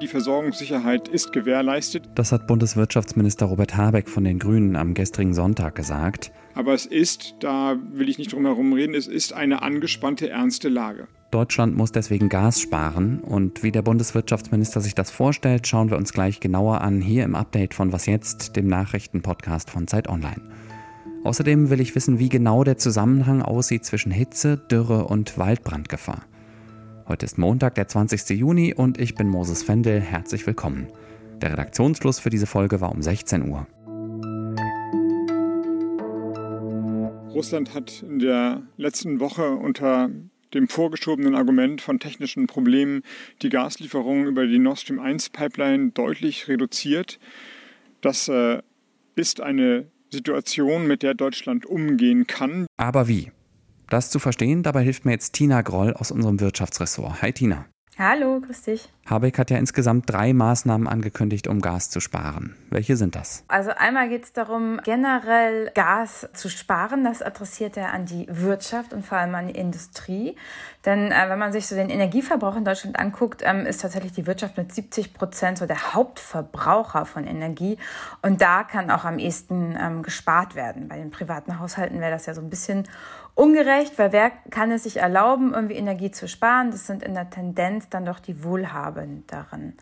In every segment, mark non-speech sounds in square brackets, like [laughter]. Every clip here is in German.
Die Versorgungssicherheit ist gewährleistet. Das hat Bundeswirtschaftsminister Robert Habeck von den Grünen am gestrigen Sonntag gesagt. Aber es ist, da will ich nicht drum herum reden, es ist eine angespannte, ernste Lage. Deutschland muss deswegen Gas sparen. Und wie der Bundeswirtschaftsminister sich das vorstellt, schauen wir uns gleich genauer an hier im Update von Was jetzt, dem Nachrichtenpodcast von Zeit Online. Außerdem will ich wissen, wie genau der Zusammenhang aussieht zwischen Hitze, Dürre und Waldbrandgefahr. Heute ist Montag, der 20. Juni und ich bin Moses Fendel. Herzlich willkommen. Der Redaktionsschluss für diese Folge war um 16 Uhr. Russland hat in der letzten Woche unter dem vorgeschobenen Argument von technischen Problemen die Gaslieferungen über die Nord Stream 1 Pipeline deutlich reduziert. Das äh, ist eine Situation, mit der Deutschland umgehen kann. Aber wie? Das zu verstehen, dabei hilft mir jetzt Tina Groll aus unserem Wirtschaftsressort. Hi Tina. Hallo, grüß dich. Habeck hat ja insgesamt drei Maßnahmen angekündigt, um Gas zu sparen. Welche sind das? Also einmal geht es darum, generell Gas zu sparen. Das adressiert er an die Wirtschaft und vor allem an die Industrie. Denn äh, wenn man sich so den Energieverbrauch in Deutschland anguckt, ähm, ist tatsächlich die Wirtschaft mit 70 Prozent so der Hauptverbraucher von Energie. Und da kann auch am ehesten ähm, gespart werden. Bei den privaten Haushalten wäre das ja so ein bisschen ungerecht, weil wer kann es sich erlauben, irgendwie Energie zu sparen? Das sind in der Tendenz dann doch die Wohlhabenderen.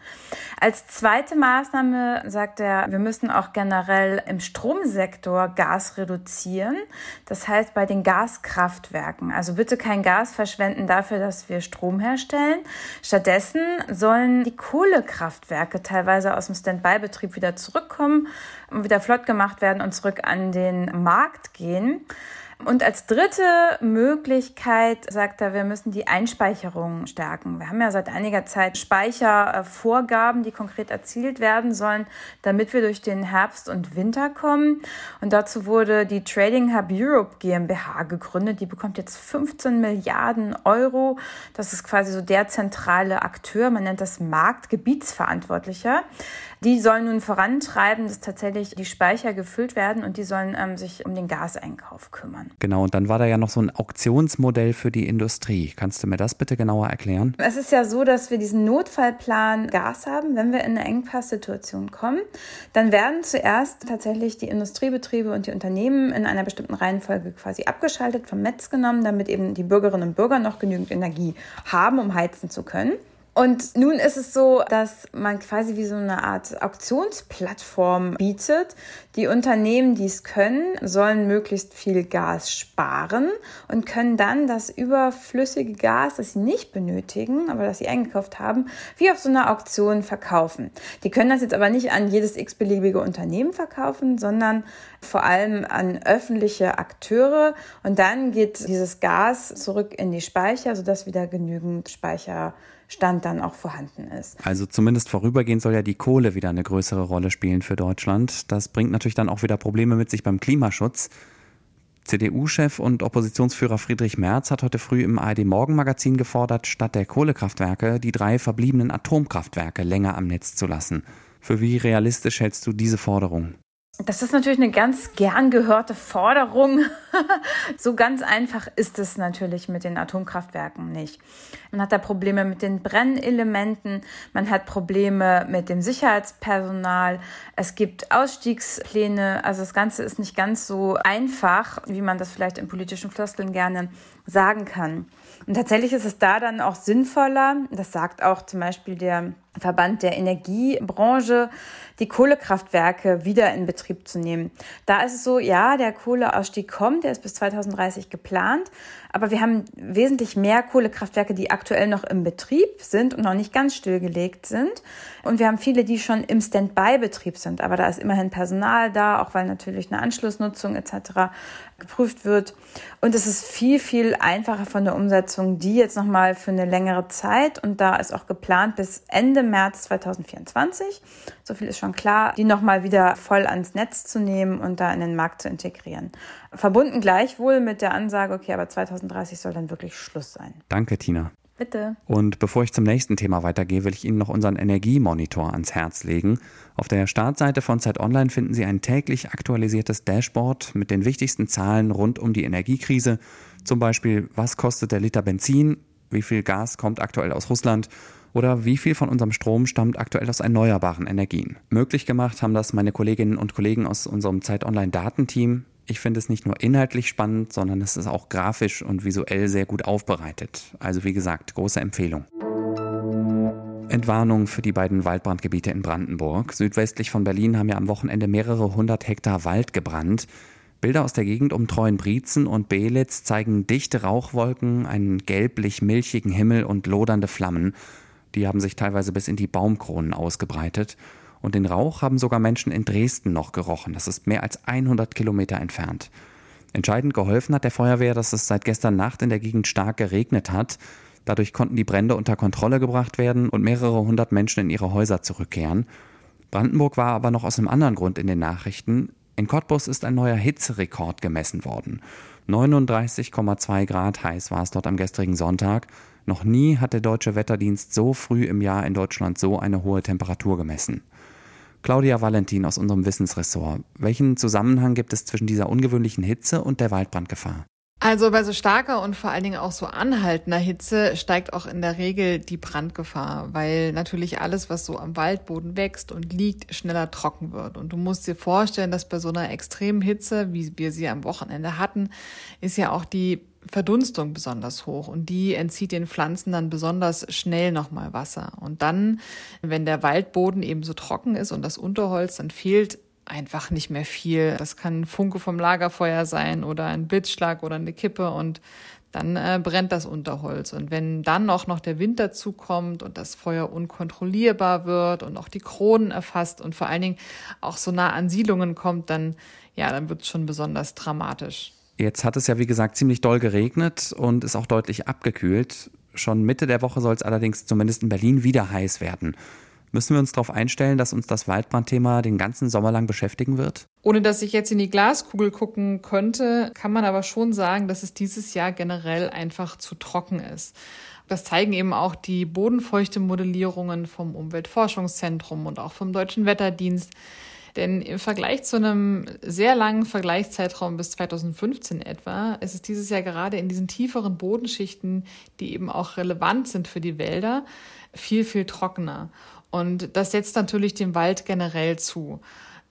Als zweite Maßnahme sagt er, wir müssen auch generell im Stromsektor Gas reduzieren. Das heißt bei den Gaskraftwerken. Also bitte kein Gas verschwenden dafür, dass wir Strom herstellen. Stattdessen sollen die Kohlekraftwerke teilweise aus dem Standby-Betrieb wieder zurückkommen und wieder flott gemacht werden und zurück an den Markt gehen. Und als dritte Möglichkeit sagt er, wir müssen die Einspeicherung stärken. Wir haben ja seit einiger Zeit Speichervorgaben, die konkret erzielt werden sollen, damit wir durch den Herbst und Winter kommen. Und dazu wurde die Trading Hub Europe GmbH gegründet. Die bekommt jetzt 15 Milliarden Euro. Das ist quasi so der zentrale Akteur. Man nennt das Marktgebietsverantwortlicher. Die sollen nun vorantreiben, dass tatsächlich die Speicher gefüllt werden und die sollen ähm, sich um den Gaseinkauf kümmern. Genau, und dann war da ja noch so ein Auktionsmodell für die Industrie. Kannst du mir das bitte genauer erklären? Es ist ja so, dass wir diesen Notfallplan Gas haben. Wenn wir in eine Engpasssituation kommen, dann werden zuerst tatsächlich die Industriebetriebe und die Unternehmen in einer bestimmten Reihenfolge quasi abgeschaltet, vom Netz genommen, damit eben die Bürgerinnen und Bürger noch genügend Energie haben, um heizen zu können. Und nun ist es so, dass man quasi wie so eine Art Auktionsplattform bietet. Die Unternehmen, die es können, sollen möglichst viel Gas sparen und können dann das überflüssige Gas, das sie nicht benötigen, aber das sie eingekauft haben, wie auf so einer Auktion verkaufen. Die können das jetzt aber nicht an jedes x-beliebige Unternehmen verkaufen, sondern vor allem an öffentliche Akteure. Und dann geht dieses Gas zurück in die Speicher, sodass wieder genügend Speicher Stand dann auch vorhanden ist. Also zumindest vorübergehend soll ja die Kohle wieder eine größere Rolle spielen für Deutschland. Das bringt natürlich dann auch wieder Probleme mit sich beim Klimaschutz. CDU-Chef und Oppositionsführer Friedrich Merz hat heute früh im ARD Morgenmagazin gefordert, statt der Kohlekraftwerke die drei verbliebenen Atomkraftwerke länger am Netz zu lassen. Für wie realistisch hältst du diese Forderung? Das ist natürlich eine ganz gern gehörte Forderung. [laughs] so ganz einfach ist es natürlich mit den Atomkraftwerken nicht. Man hat da Probleme mit den Brennelementen, man hat Probleme mit dem Sicherheitspersonal, es gibt Ausstiegspläne, also das Ganze ist nicht ganz so einfach, wie man das vielleicht in politischen Floskeln gerne sagen kann. Und tatsächlich ist es da dann auch sinnvoller, das sagt auch zum Beispiel der Verband der Energiebranche, die Kohlekraftwerke wieder in Betrieb zu nehmen. Da ist es so, ja, der Kohleausstieg kommt, der ist bis 2030 geplant, aber wir haben wesentlich mehr Kohlekraftwerke, die aktuell noch im Betrieb sind und noch nicht ganz stillgelegt sind. Und wir haben viele, die schon im Standby-Betrieb sind, aber da ist immerhin Personal da, auch weil natürlich eine Anschlussnutzung etc. geprüft wird. Und es ist viel, viel einfacher von der Umsetzung, die jetzt nochmal für eine längere Zeit und da ist auch geplant bis Ende März 2024, so viel ist schon klar, die nochmal wieder voll ans Netz zu nehmen und da in den Markt zu integrieren. Verbunden gleichwohl mit der Ansage, okay, aber 2030 soll dann wirklich Schluss sein. Danke, Tina. Bitte. Und bevor ich zum nächsten Thema weitergehe, will ich Ihnen noch unseren Energiemonitor ans Herz legen. Auf der Startseite von Zeit Online finden Sie ein täglich aktualisiertes Dashboard mit den wichtigsten Zahlen rund um die Energiekrise. Zum Beispiel, was kostet der Liter Benzin, wie viel Gas kommt aktuell aus Russland oder wie viel von unserem Strom stammt aktuell aus erneuerbaren Energien. Möglich gemacht haben das meine Kolleginnen und Kollegen aus unserem Zeit Online Datenteam. Ich finde es nicht nur inhaltlich spannend, sondern es ist auch grafisch und visuell sehr gut aufbereitet. Also wie gesagt, große Empfehlung. Entwarnung für die beiden Waldbrandgebiete in Brandenburg. Südwestlich von Berlin haben ja am Wochenende mehrere hundert Hektar Wald gebrannt. Bilder aus der Gegend um Treuenbrietzen und Belitz zeigen dichte Rauchwolken, einen gelblich-milchigen Himmel und lodernde Flammen. Die haben sich teilweise bis in die Baumkronen ausgebreitet. Und den Rauch haben sogar Menschen in Dresden noch gerochen. Das ist mehr als 100 Kilometer entfernt. Entscheidend geholfen hat der Feuerwehr, dass es seit gestern Nacht in der Gegend stark geregnet hat. Dadurch konnten die Brände unter Kontrolle gebracht werden und mehrere hundert Menschen in ihre Häuser zurückkehren. Brandenburg war aber noch aus einem anderen Grund in den Nachrichten. In Cottbus ist ein neuer Hitzerekord gemessen worden. 39,2 Grad heiß war es dort am gestrigen Sonntag. Noch nie hat der deutsche Wetterdienst so früh im Jahr in Deutschland so eine hohe Temperatur gemessen. Claudia Valentin aus unserem Wissensressort. Welchen Zusammenhang gibt es zwischen dieser ungewöhnlichen Hitze und der Waldbrandgefahr? Also bei so starker und vor allen Dingen auch so anhaltender Hitze steigt auch in der Regel die Brandgefahr, weil natürlich alles, was so am Waldboden wächst und liegt, schneller trocken wird. Und du musst dir vorstellen, dass bei so einer extremen Hitze, wie wir sie am Wochenende hatten, ist ja auch die Verdunstung besonders hoch und die entzieht den Pflanzen dann besonders schnell nochmal Wasser. Und dann, wenn der Waldboden eben so trocken ist und das Unterholz, dann fehlt einfach nicht mehr viel. Das kann ein Funke vom Lagerfeuer sein oder ein Blitzschlag oder eine Kippe und dann äh, brennt das Unterholz. Und wenn dann auch noch der Wind dazukommt und das Feuer unkontrollierbar wird und auch die Kronen erfasst und vor allen Dingen auch so nah an Siedlungen kommt, dann, ja, dann wird es schon besonders dramatisch. Jetzt hat es ja, wie gesagt, ziemlich doll geregnet und ist auch deutlich abgekühlt. Schon Mitte der Woche soll es allerdings zumindest in Berlin wieder heiß werden. Müssen wir uns darauf einstellen, dass uns das Waldbrandthema den ganzen Sommer lang beschäftigen wird? Ohne dass ich jetzt in die Glaskugel gucken könnte, kann man aber schon sagen, dass es dieses Jahr generell einfach zu trocken ist. Das zeigen eben auch die Bodenfeuchte-Modellierungen vom Umweltforschungszentrum und auch vom Deutschen Wetterdienst. Denn im Vergleich zu einem sehr langen Vergleichszeitraum bis 2015 etwa, ist es dieses Jahr gerade in diesen tieferen Bodenschichten, die eben auch relevant sind für die Wälder, viel, viel trockener. Und das setzt natürlich dem Wald generell zu.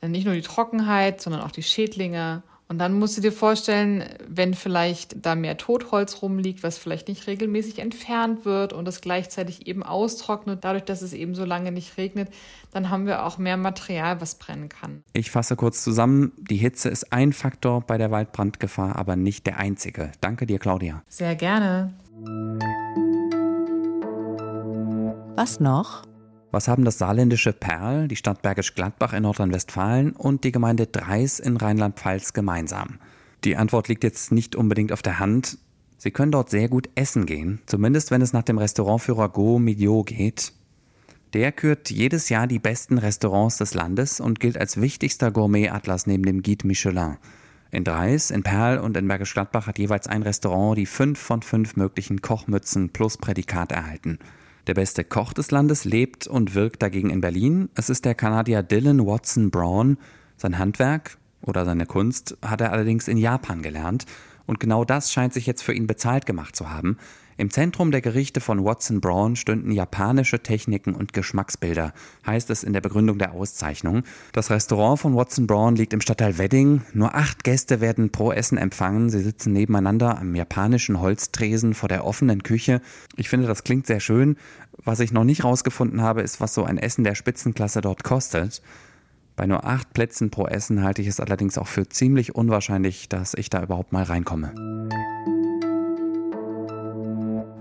Nicht nur die Trockenheit, sondern auch die Schädlinge und dann musst du dir vorstellen, wenn vielleicht da mehr Totholz rumliegt, was vielleicht nicht regelmäßig entfernt wird und es gleichzeitig eben austrocknet, dadurch, dass es eben so lange nicht regnet, dann haben wir auch mehr Material, was brennen kann. Ich fasse kurz zusammen. Die Hitze ist ein Faktor bei der Waldbrandgefahr, aber nicht der einzige. Danke dir, Claudia. Sehr gerne. Was noch? Was haben das saarländische Perl, die Stadt Bergisch Gladbach in Nordrhein-Westfalen und die Gemeinde Dreis in Rheinland-Pfalz gemeinsam? Die Antwort liegt jetzt nicht unbedingt auf der Hand. Sie können dort sehr gut essen gehen, zumindest wenn es nach dem Restaurantführer Go Midio geht. Der kürt jedes Jahr die besten Restaurants des Landes und gilt als wichtigster Gourmet-Atlas neben dem Guide Michelin. In Dreis, in Perl und in Bergisch Gladbach hat jeweils ein Restaurant die fünf von fünf möglichen Kochmützen plus Prädikat erhalten. Der beste Koch des Landes lebt und wirkt dagegen in Berlin. Es ist der Kanadier Dylan Watson Brown. Sein Handwerk oder seine Kunst hat er allerdings in Japan gelernt. Und genau das scheint sich jetzt für ihn bezahlt gemacht zu haben. Im Zentrum der Gerichte von Watson Brown stünden japanische Techniken und Geschmacksbilder, heißt es in der Begründung der Auszeichnung. Das Restaurant von Watson Brown liegt im Stadtteil Wedding. Nur acht Gäste werden pro Essen empfangen. Sie sitzen nebeneinander am japanischen Holztresen vor der offenen Küche. Ich finde, das klingt sehr schön. Was ich noch nicht rausgefunden habe, ist, was so ein Essen der Spitzenklasse dort kostet. Bei nur acht Plätzen pro Essen halte ich es allerdings auch für ziemlich unwahrscheinlich, dass ich da überhaupt mal reinkomme.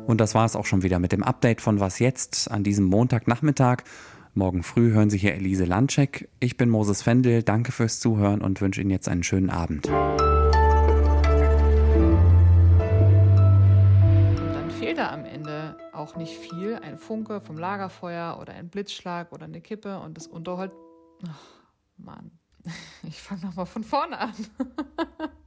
Und das war es auch schon wieder mit dem Update von Was jetzt an diesem Montagnachmittag. Morgen früh hören Sie hier Elise Landcheck. Ich bin Moses Fendel, danke fürs Zuhören und wünsche Ihnen jetzt einen schönen Abend. Und dann fehlt da am Ende auch nicht viel. Ein Funke vom Lagerfeuer oder ein Blitzschlag oder eine Kippe und das Unterholz. Ach, Mann, [laughs] ich fange nochmal von vorne an. [laughs]